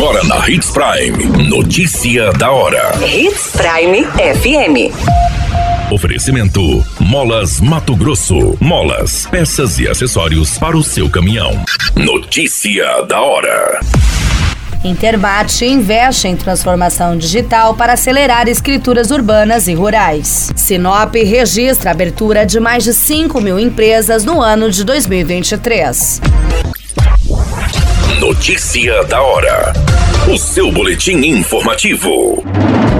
Agora na Hits Prime. Notícia da hora. Hits Prime FM. Oferecimento: Molas Mato Grosso. Molas, peças e acessórios para o seu caminhão. Notícia da hora. Interbate investe em transformação digital para acelerar escrituras urbanas e rurais. Sinop registra a abertura de mais de 5 mil empresas no ano de 2023. Notícia da hora. O seu boletim informativo.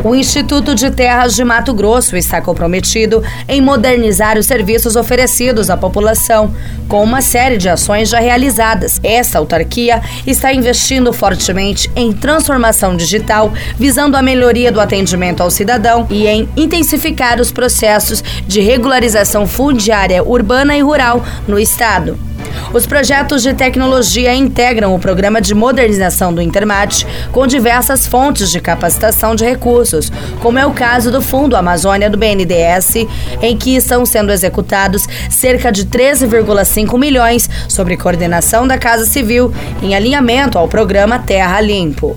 O Instituto de Terras de Mato Grosso está comprometido em modernizar os serviços oferecidos à população, com uma série de ações já realizadas. Esta autarquia está investindo fortemente em transformação digital, visando a melhoria do atendimento ao cidadão e em intensificar os processos de regularização fundiária urbana e rural no estado. Os projetos de tecnologia integram o programa de modernização do Intermate com diversas fontes de capacitação de recursos, como é o caso do Fundo Amazônia do BNDES, em que estão sendo executados cerca de 13,5 milhões sobre coordenação da Casa Civil, em alinhamento ao programa Terra Limpo.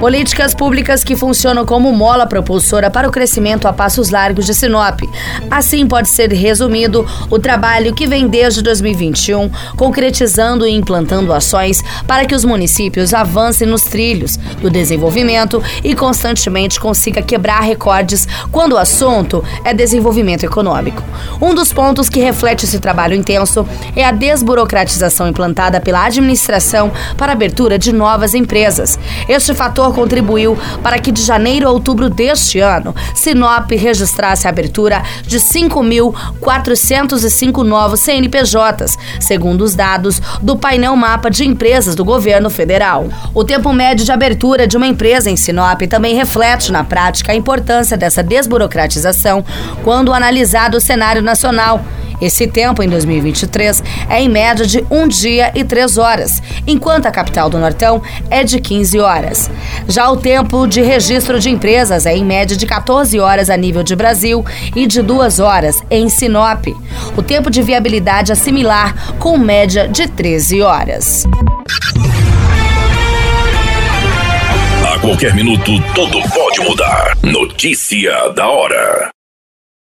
Políticas públicas que funcionam como mola propulsora para o crescimento a passos largos de Sinop. Assim pode ser resumido o trabalho que vem desde 2021, concretizando e implantando ações para que os municípios avancem nos trilhos do desenvolvimento e constantemente consiga quebrar recordes quando o assunto é desenvolvimento econômico. Um dos pontos que reflete esse trabalho intenso é a desburocratização implantada pela administração para a abertura de novas empresas. Este fator contribuiu para que de janeiro a outubro deste ano, Sinop registrasse a abertura de 5.405 novos CNPJs, segundo os dados do painel mapa de empresas do governo federal. O tempo médio de abertura de uma empresa em Sinop também reflete na prática a importância dessa desburocratização quando analisado o cenário nacional. Esse tempo, em 2023, é em média de um dia e três horas, enquanto a capital do Nortão é de 15 horas. Já o tempo de registro de empresas é em média de 14 horas a nível de Brasil e de duas horas em Sinop. O tempo de viabilidade é similar, com média de 13 horas. A qualquer minuto, tudo pode mudar. Notícia da hora.